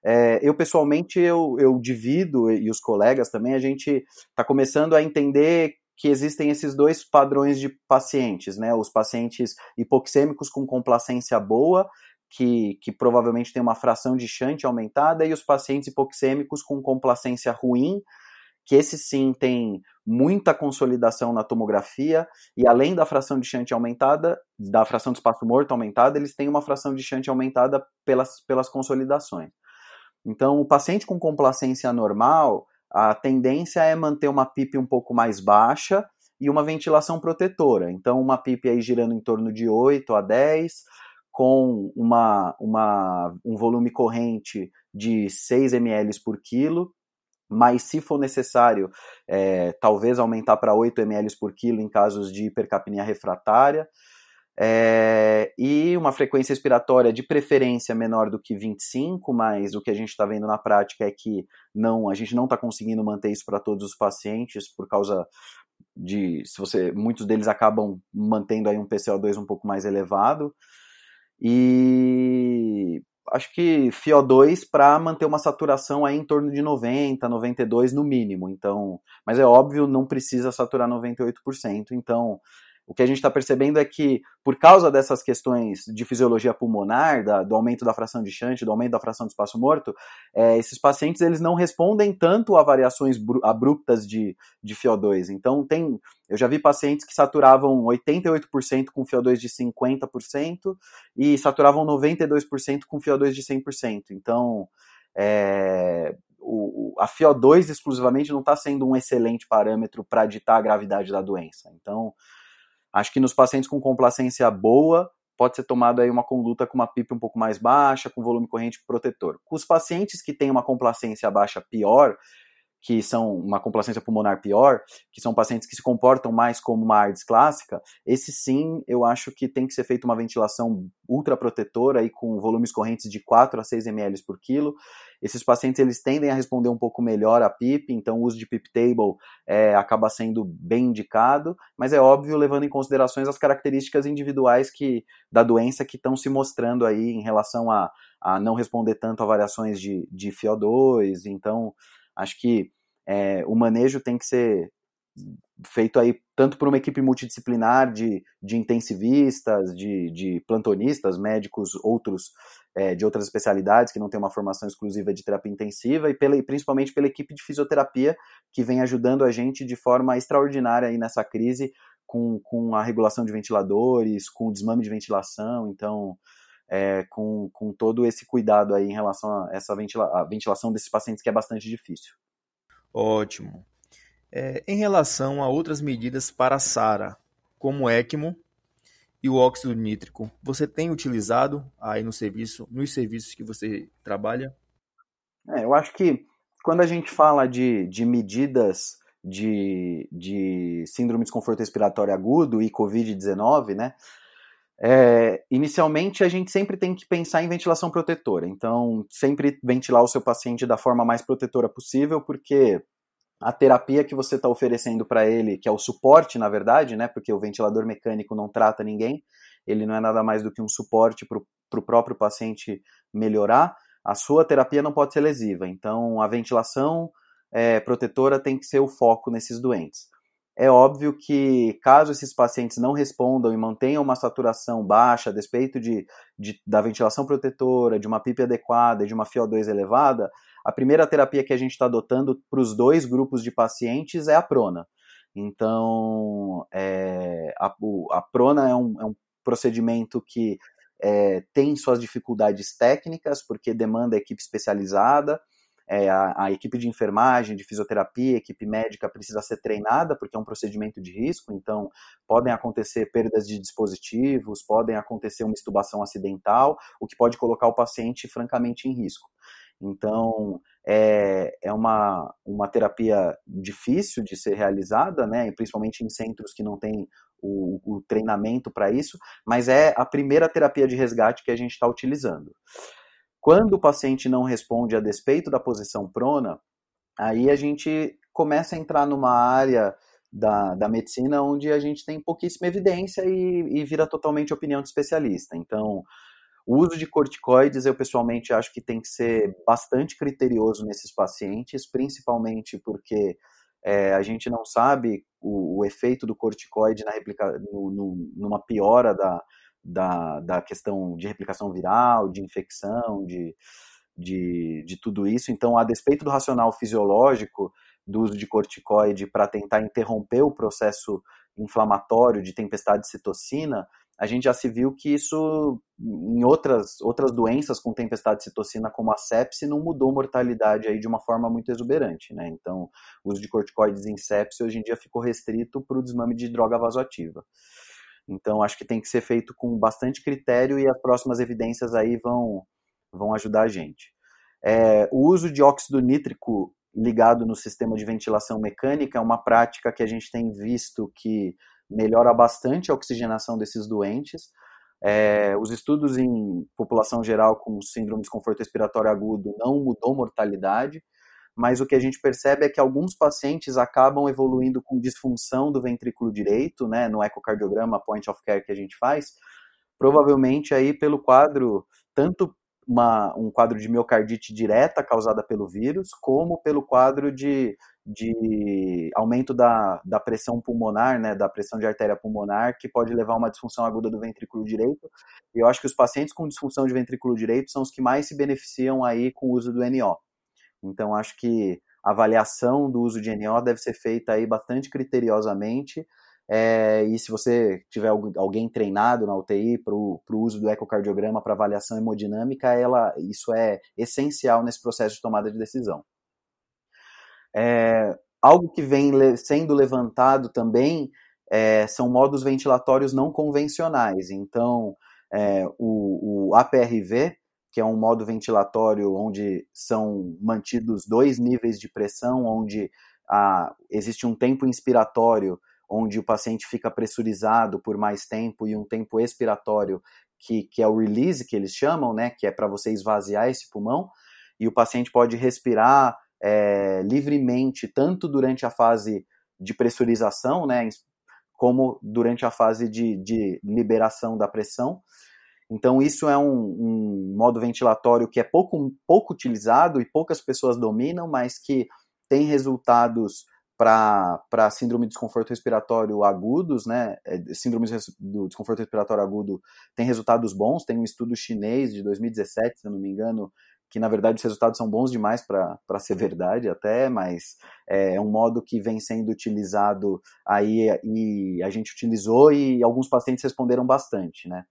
É, eu, pessoalmente, eu, eu divido, e os colegas também, a gente está começando a entender que existem esses dois padrões de pacientes, né? Os pacientes hipoxêmicos com complacência boa, que, que provavelmente tem uma fração de shunt aumentada, e os pacientes hipoxêmicos com complacência ruim, que esse sim tem muita consolidação na tomografia, e além da fração de shunt aumentada, da fração de espaço morto aumentada, eles têm uma fração de shunt aumentada pelas, pelas consolidações. Então, o paciente com complacência normal, a tendência é manter uma PIP um pouco mais baixa e uma ventilação protetora. Então, uma PIP aí girando em torno de 8 a 10, com uma, uma, um volume corrente de 6 ml por quilo, mas se for necessário, é, talvez aumentar para 8 ml por quilo em casos de hipercapnia refratária. É, e uma frequência respiratória de preferência menor do que 25, mas o que a gente está vendo na prática é que não, a gente não está conseguindo manter isso para todos os pacientes por causa de, se você, muitos deles acabam mantendo aí um PCO2 um pouco mais elevado. E acho que FiO2 para manter uma saturação aí em torno de 90, 92 no mínimo. Então, mas é óbvio, não precisa saturar 98%. Então, o que a gente está percebendo é que, por causa dessas questões de fisiologia pulmonar, da, do aumento da fração de shunt, do aumento da fração de espaço morto, é, esses pacientes eles não respondem tanto a variações abruptas de, de FiO2. Então, tem, eu já vi pacientes que saturavam 88% com FiO2 de 50% e saturavam 92% com FiO2 de 100%. Então, é, o, a FiO2 exclusivamente não está sendo um excelente parâmetro para ditar a gravidade da doença. Então, Acho que nos pacientes com complacência boa, pode ser tomado aí uma conduta com uma PIP um pouco mais baixa, com volume corrente protetor. Com os pacientes que têm uma complacência baixa pior, que são uma complacência pulmonar pior, que são pacientes que se comportam mais como uma ARDS clássica, esse sim, eu acho que tem que ser feita uma ventilação ultraprotetora aí com volumes correntes de 4 a 6 ml por quilo. Esses pacientes eles tendem a responder um pouco melhor à PIP, então o uso de PIP table é, acaba sendo bem indicado, mas é óbvio levando em considerações as características individuais que da doença que estão se mostrando aí em relação a, a não responder tanto a variações de, de FiO2, então Acho que é, o manejo tem que ser feito aí tanto por uma equipe multidisciplinar de, de intensivistas, de, de plantonistas, médicos, outros é, de outras especialidades que não tem uma formação exclusiva de terapia intensiva, e, pela, principalmente pela equipe de fisioterapia que vem ajudando a gente de forma extraordinária aí nessa crise com, com a regulação de ventiladores, com o desmame de ventilação, então é, com, com todo esse cuidado aí em relação a essa ventila a ventilação desses pacientes que é bastante difícil. Ótimo. É, em relação a outras medidas para SARA, como o ECMO e o óxido nítrico, você tem utilizado aí no serviço, nos serviços que você trabalha? É, eu acho que quando a gente fala de, de medidas de, de síndrome de desconforto respiratório agudo e Covid-19, né, é, inicialmente, a gente sempre tem que pensar em ventilação protetora. Então, sempre ventilar o seu paciente da forma mais protetora possível, porque a terapia que você está oferecendo para ele, que é o suporte, na verdade, né? Porque o ventilador mecânico não trata ninguém, ele não é nada mais do que um suporte para o próprio paciente melhorar. A sua terapia não pode ser lesiva. Então, a ventilação é, protetora tem que ser o foco nesses doentes. É óbvio que, caso esses pacientes não respondam e mantenham uma saturação baixa, a despeito de, de, da ventilação protetora, de uma PIP adequada, de uma FiO2 elevada, a primeira terapia que a gente está adotando para os dois grupos de pacientes é a prona. Então, é, a, a, prona é um, é um procedimento que é, tem suas dificuldades técnicas, porque demanda equipe especializada, é, a, a, equipe de enfermagem, de fisioterapia, equipe médica precisa ser treinada, porque é um procedimento de risco, então podem acontecer perdas de dispositivos, podem acontecer uma estubação acidental, o que pode colocar o paciente francamente em risco. Então, é, é uma, uma terapia difícil de ser realizada, né, principalmente em centros que não têm o, o treinamento para isso, mas é a primeira terapia de resgate que a gente está utilizando. Quando o paciente não responde a despeito da posição prona, aí a gente começa a entrar numa área da, da medicina onde a gente tem pouquíssima evidência e, e vira totalmente opinião de especialista. Então, o uso de corticoides, eu pessoalmente acho que tem que ser bastante criterioso nesses pacientes, principalmente porque é, a gente não sabe o, o, efeito do corticoide na replica, no, no, numa piora da, da, da questão de replicação viral, de infecção, de, de, de tudo isso. Então, a despeito do racional fisiológico do uso de corticoide para tentar interromper o processo inflamatório de tempestade de citocina, a gente já se viu que isso em outras, outras doenças com tempestade de citocina, como a sepse, não mudou mortalidade aí de uma forma muito exuberante, né? Então, o uso de corticoides em sepse hoje em dia ficou restrito para o desmame de droga vasoativa. Então, acho que tem que ser feito com bastante critério e as próximas evidências aí vão, vão ajudar a gente. É, o uso de óxido nítrico ligado no sistema de ventilação mecânica é uma prática que a gente tem visto que melhora bastante a oxigenação desses doentes. É, os estudos em população geral com síndrome de desconforto respiratório agudo não mudou mortalidade, mas o que a gente percebe é que alguns pacientes acabam evoluindo com disfunção do ventrículo direito, né, no ecocardiograma point of care que a gente faz, provavelmente aí pelo quadro, tanto uma, um quadro de miocardite direta causada pelo vírus, como pelo quadro de, de aumento da, da pressão pulmonar, né, da pressão de artéria pulmonar, que pode levar a uma disfunção aguda do ventrículo direito. E eu acho que os pacientes com disfunção de ventrículo direito são os que mais se beneficiam aí com o uso do NO. Então, acho que a avaliação do uso de NO deve ser feita aí bastante criteriosamente. É, e se você tiver alguém treinado na UTI para o uso do ecocardiograma para avaliação hemodinâmica, ela, isso é essencial nesse processo de tomada de decisão. É, algo que vem sendo levantado também é, são modos ventilatórios não convencionais. Então, é, o, o APRV, que é um modo ventilatório onde são mantidos dois níveis de pressão, onde ah, existe um tempo inspiratório, onde o paciente fica pressurizado por mais tempo, e um tempo expiratório, que, que é o release, que eles chamam, né, que é para você esvaziar esse pulmão, e o paciente pode respirar é, livremente, tanto durante a fase de pressurização, né, como durante a fase de, de liberação da pressão. Então, isso é um, um, modo ventilatório que é pouco, pouco utilizado e poucas pessoas dominam, mas que tem resultados para síndrome de desconforto respiratório agudos, né? É, síndrome do desconforto respiratório agudo tem resultados bons. Tem um estudo chinês de 2017, se eu não me engano, que na verdade os resultados são bons demais para ser verdade até, mas é, é um modo que vem sendo utilizado aí e a gente utilizou e alguns pacientes responderam bastante, né?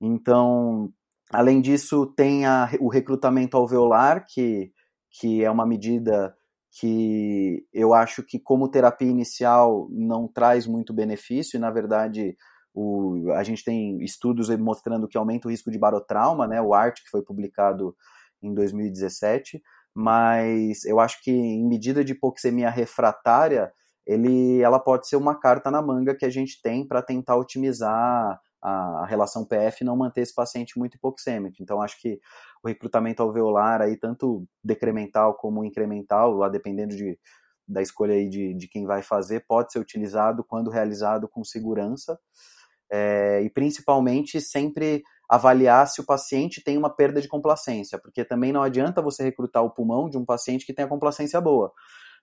Então, além disso, tem a, o recrutamento alveolar, que, que é uma medida que eu acho que como terapia inicial não traz muito benefício, e na verdade o, a gente tem estudos mostrando que aumenta o risco de barotrauma, né, o ART, que foi publicado em 2017, mas eu acho que em medida de hipoxemia refratária, ele, ela pode ser uma carta na manga que a gente tem para tentar otimizar a, relação PF e não manter esse paciente muito hipoxêmico. Então, acho que o recrutamento alveolar, aí, tanto decremental como incremental, lá dependendo de, da escolha aí de, de quem vai fazer, pode ser utilizado quando realizado com segurança. É, e principalmente sempre avaliar se o paciente tem uma perda de complacência, porque também não adianta você recrutar o pulmão de um paciente que tem a complacência boa.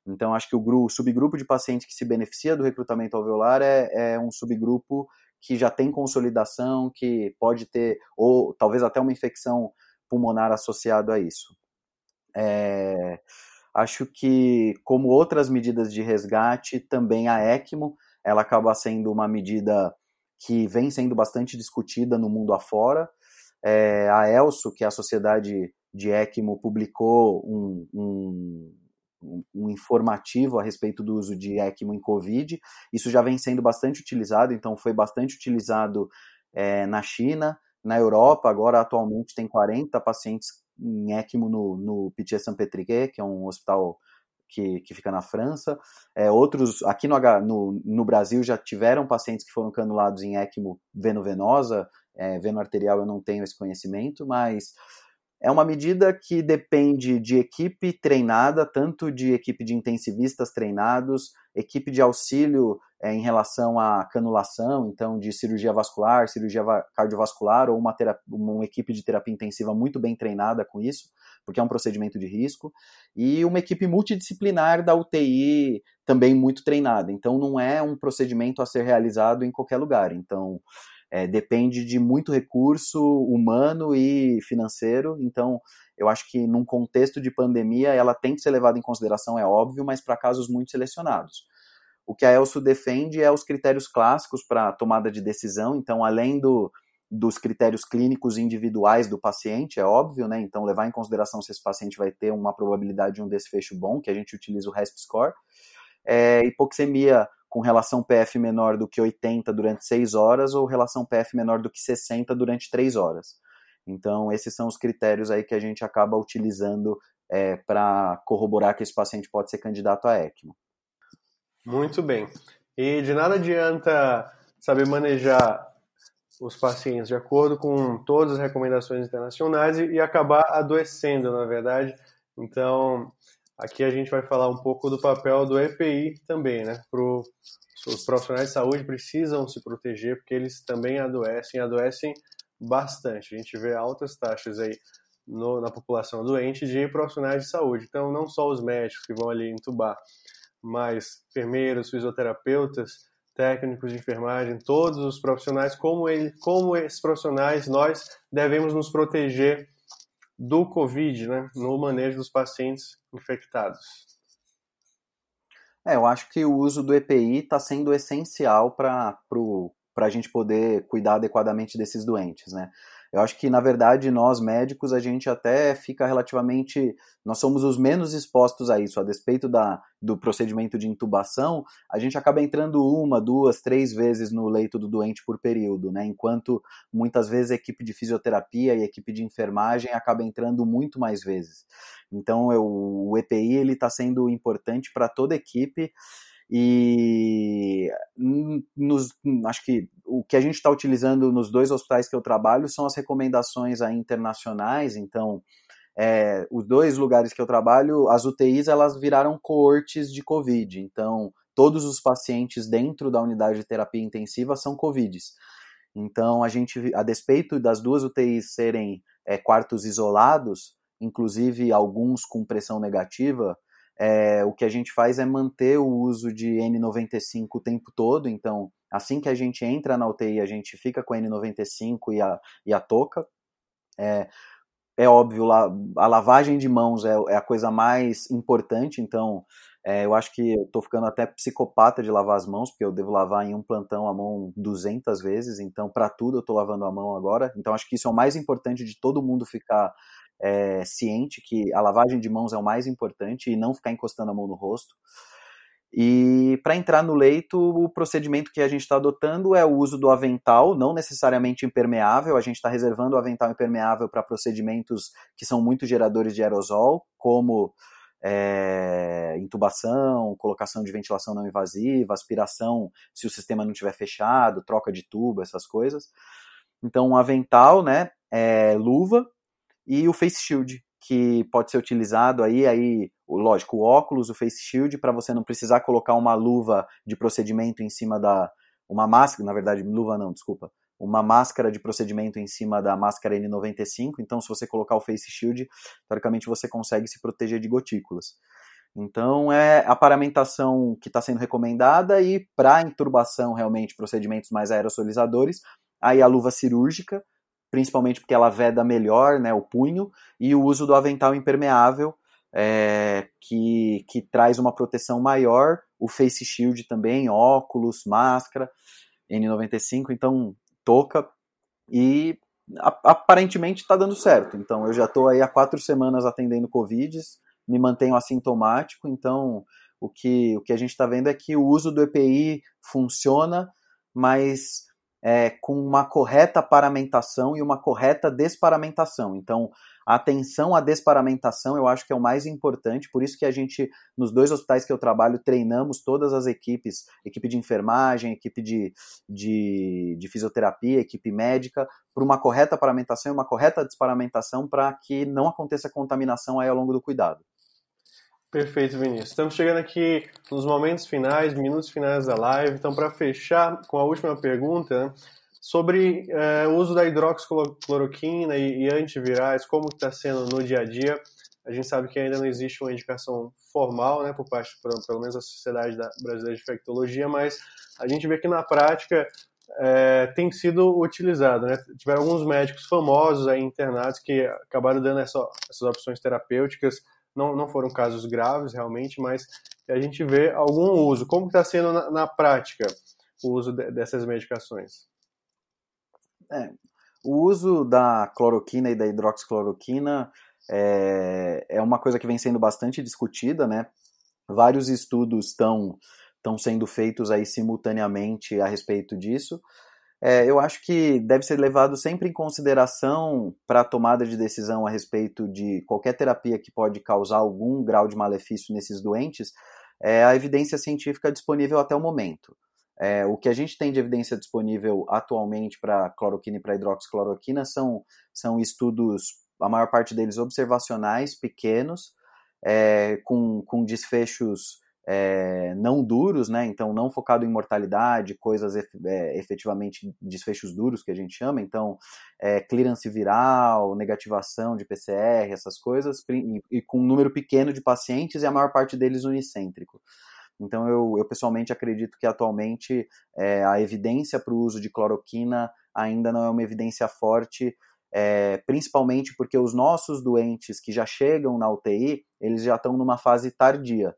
Então, acho que o, grupo, o subgrupo de pacientes que se beneficia do recrutamento alveolar é, é um subgrupo que já tem consolidação, que pode ter, ou talvez até uma infecção pulmonar associada a isso. É, acho que, como outras medidas de resgate, também a ECMO, ela acaba sendo uma medida que vem sendo bastante discutida no mundo afora. É, a ELSO, que é a Sociedade de ECMO, publicou um, um um informativo a respeito do uso de ECMO em COVID. Isso já vem sendo bastante utilizado, então foi bastante utilizado é, na China, na Europa, agora atualmente tem 40 pacientes em ECMO no, no Pitié Saint-Pétrier, que é um hospital que, que fica na França. É, outros, aqui no, no, no, Brasil, já tiveram pacientes que foram canulados em ECMO veno-venosa, é, veno-arterial eu não tenho esse conhecimento, mas é uma medida que depende de equipe treinada, tanto de equipe de intensivistas treinados, equipe de auxílio é, em relação à canulação, então de cirurgia vascular, cirurgia cardiovascular, ou uma, terapia, uma equipe de terapia intensiva muito bem treinada com isso, porque é um procedimento de risco, e uma equipe multidisciplinar da UTI também muito treinada. Então não é um procedimento a ser realizado em qualquer lugar. Então é, depende de muito recurso humano e financeiro, então eu acho que num contexto de pandemia ela tem que ser levada em consideração, é óbvio, mas para casos muito selecionados. O que a Elso defende é os critérios clássicos para tomada de decisão, então além do, dos critérios clínicos individuais do paciente, é óbvio, né? Então levar em consideração se esse paciente vai ter uma probabilidade de um desfecho bom, que a gente utiliza o RESP score. É, hipoxemia com relação PF menor do que 80 durante 6 horas ou relação PF menor do que 60 durante 3 horas. Então, esses são os critérios aí que a gente acaba utilizando é, para corroborar que esse paciente pode ser candidato a ECMO. Muito bem. E de nada adianta saber manejar os pacientes de acordo com todas as recomendações internacionais e, acabar adoecendo, na verdade. Então, Aqui a gente vai falar um pouco do papel do EPI também, né? Pro, os profissionais de saúde precisam se proteger porque eles também adoecem, adoecem bastante. A gente vê altas taxas aí no, na população doente de profissionais de saúde. Então, não só os médicos que vão ali entubar, mas enfermeiros, fisioterapeutas, técnicos de enfermagem, todos os profissionais, como, ele, como esses profissionais, nós devemos nos proteger do Covid, né, no manejo dos pacientes infectados? É, eu acho que o uso do EPI está sendo essencial para a gente poder cuidar adequadamente desses doentes, né? Eu acho que, na verdade, nós médicos, a gente até fica relativamente. Nós somos os menos expostos a isso. A despeito da, do procedimento de intubação, a gente acaba entrando uma, duas, três vezes no leito do doente por período, né? Enquanto muitas vezes a equipe de fisioterapia e a equipe de enfermagem acaba entrando muito mais vezes. Então, eu, o EPI ele está sendo importante para toda a equipe. E nos, acho que o que a gente está utilizando nos dois hospitais que eu trabalho são as recomendações internacionais. Então, é, os dois lugares que eu trabalho, as UTIs elas viraram coortes de Covid. Então, todos os pacientes dentro da unidade de terapia intensiva são Covids. Então, a gente, a despeito das duas UTIs serem é, quartos isolados, inclusive alguns com pressão negativa, é, o que a gente faz é manter o uso de N95 o tempo todo, então assim que a gente entra na UTI, a gente fica com a N95 e a, e a touca. É, é óbvio, a lavagem de mãos é, é a coisa mais importante, então é, eu acho que eu tô ficando até psicopata de lavar as mãos, porque eu devo lavar em um plantão a mão 200 vezes, então para tudo eu tô lavando a mão agora. Então acho que isso é o mais importante de todo mundo ficar é, ciente que a lavagem de mãos é o mais importante e não ficar encostando a mão no rosto. E para entrar no leito, o procedimento que a gente está adotando é o uso do avental, não necessariamente impermeável, a gente está reservando o avental impermeável para procedimentos que são muito geradores de aerosol, como é, intubação, colocação de ventilação não invasiva, aspiração se o sistema não estiver fechado, troca de tubo, essas coisas. Então, um avental, né, é, luva e o face shield, que pode ser utilizado aí, aí, lógico, o óculos, o face shield, para você não precisar colocar uma luva de procedimento em cima da. Uma máscara, na verdade, luva não, desculpa. Uma máscara de procedimento em cima da máscara N95. Então, se você colocar o face shield, teoricamente você consegue se proteger de gotículas. Então, é a paramentação que está sendo recomendada e para inturbação, realmente, procedimentos mais aerosolizadores, aí a luva cirúrgica, principalmente porque ela veda melhor né, o punho, e o uso do avental impermeável, é, que, que traz uma proteção maior, o face shield também, óculos, máscara, N95, então touca, e aparentemente está dando certo. Então eu já estou aí há quatro semanas atendendo Covid, me mantenho assintomático, então o que, o que a gente está vendo é que o uso do EPI funciona, mas é, com uma correta paramentação e uma correta desparamentação. Então, atenção à desparamentação eu acho que é o mais importante, por isso que a gente, nos dois hospitais que eu trabalho, treinamos todas as equipes, equipe de enfermagem, equipe de, de, de fisioterapia, equipe médica, por uma correta paramentação e uma correta desparamentação para que não aconteça contaminação aí ao longo do cuidado. Perfeito, Vinícius. Estamos chegando aqui nos momentos finais, minutos finais da live. Então, para fechar com a última pergunta, né, sobre é, o uso da hidroxicloroquina e, e antivirais, como está sendo no dia a dia. A gente sabe que ainda não existe uma indicação formal, né, por parte, pelo menos, da Sociedade Brasileira de Infectologia, mas a gente vê que na prática é, tem sido utilizado. Né? Tiveram alguns médicos famosos aí internados que acabaram dando essa, essas opções terapêuticas não, não foram casos graves realmente, mas a gente vê algum uso. Como está sendo na, na, prática o uso de, dessas medicações? É, o uso da cloroquina e da hidroxicloroquina é, é uma coisa que vem sendo bastante discutida, né? Vários estudos estão estão sendo feitos aí simultaneamente a respeito disso. É, eu acho que deve ser levado sempre em consideração para a tomada de decisão a respeito de qualquer terapia que pode causar algum grau de malefício nesses doentes, é a evidência científica disponível até o momento. É, o que a gente tem de evidência disponível atualmente para cloroquina e para hidroxicloroquina são, são estudos, a maior parte deles observacionais, pequenos, é, com, com desfechos é, não duros, né? Então, não focado em mortalidade, coisas é, efetivamente desfechos duros que a gente chama. Então, é, clearance viral, negativação de PCR, essas coisas, e, e, com um número pequeno de pacientes e a maior parte deles unicêntrico. Então, eu, eu pessoalmente acredito que atualmente é, a evidência para o uso de cloroquina ainda não é uma evidência forte. É, principalmente porque os nossos doentes que já chegam na UTI, eles já estão numa fase tardia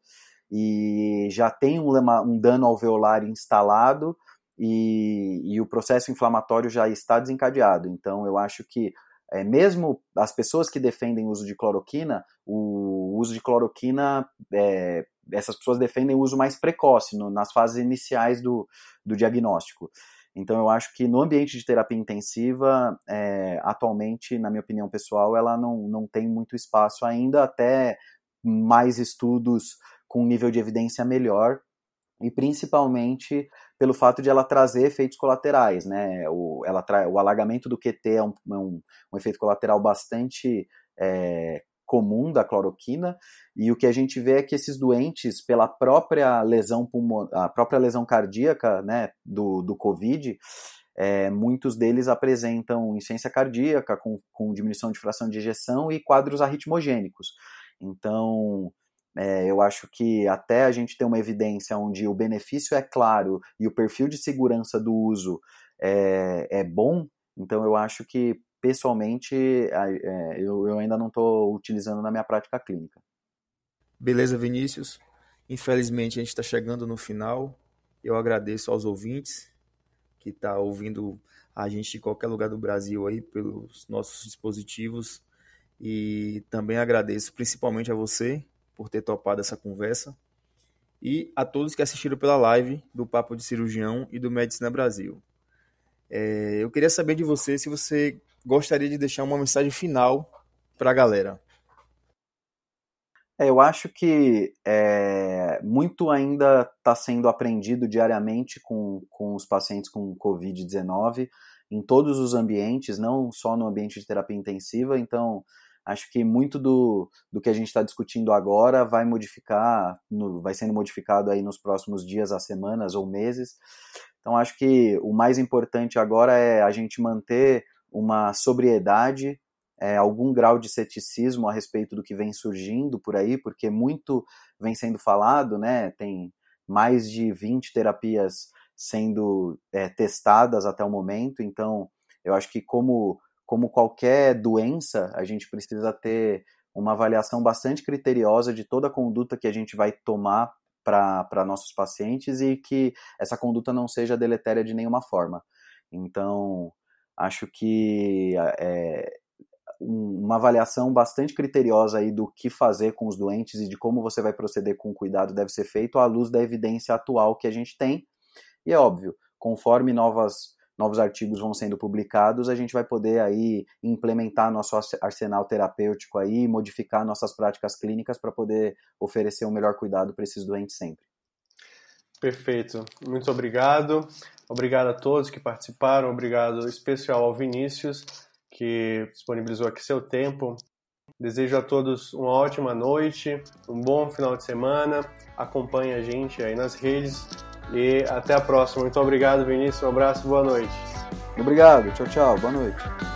e já tem um, um dano alveolar instalado e, e, o processo inflamatório já está desencadeado. Então, eu acho que é, mesmo as pessoas que defendem o uso de cloroquina, o uso de cloroquina, é, essas pessoas defendem o uso mais precoce, no, nas fases iniciais do, do diagnóstico. Então, eu acho que no ambiente de terapia intensiva, é, atualmente, na minha opinião pessoal, ela não, não tem muito espaço ainda, até mais estudos com um nível de evidência melhor e principalmente pelo fato de ela trazer efeitos colaterais, né? O, ela tra o alagamento do QT é um, é um, um efeito colateral bastante é, comum da cloroquina e o que a gente vê é que esses doentes, pela própria lesão pulmonar, a própria lesão cardíaca, né, do, do COVID, é, muitos deles apresentam insuficiência cardíaca com, com diminuição de fração de ejeção e quadros arritmogênicos. Então, É, eu acho que até a gente ter uma evidência onde o benefício é claro e o perfil de segurança do uso é, é bom, então eu acho que pessoalmente é, eu, eu ainda não estou utilizando na minha prática clínica. Beleza, Vinícius. Infelizmente a gente está chegando no final. Eu agradeço aos ouvintes que estão tá ouvindo a gente em qualquer lugar do Brasil aí pelos nossos dispositivos e também agradeço principalmente a você por ter topado essa conversa e a todos que assistiram pela live do Papo de Cirurgião e do Medicina Brasil. É, eu queria saber de você se você gostaria de deixar uma mensagem final para a galera. É, eu acho que é, muito ainda está sendo aprendido diariamente com, com os pacientes com Covid-19 em todos os ambientes, não só no ambiente de terapia intensiva. Então, acho que muito do, do que a gente está discutindo agora vai modificar, no, vai sendo modificado aí nos próximos dias, as semanas ou meses. Então, acho que o mais importante agora é a gente manter uma sobriedade é, algum grau de ceticismo a respeito do que vem surgindo por aí, porque muito vem sendo falado, né? Tem mais de 20 terapias sendo é, testadas até o momento, então eu acho que como, como qualquer doença, a gente precisa ter uma avaliação bastante criteriosa de toda a conduta que a gente vai tomar para nossos pacientes e que essa conduta não seja deletéria de nenhuma forma. Então, acho que é, uma avaliação bastante criteriosa aí do que fazer com os doentes e de como você vai proceder com cuidado deve ser feito à luz da evidência atual que a gente tem. E é óbvio, conforme novas, novos artigos vão sendo publicados, a gente vai poder aí implementar nosso arsenal terapêutico aí, modificar nossas práticas clínicas para poder oferecer o um melhor cuidado para esses doentes sempre. Perfeito. Muito obrigado. Obrigado a todos que participaram. Obrigado especial ao Vinícius que disponibilizou aqui seu tempo. Desejo a todos uma ótima noite, um bom final de semana. Acompanhe a gente aí nas redes e até a próxima. Muito obrigado, Vinícius. Um abraço, boa noite. Obrigado, tchau, tchau, boa noite.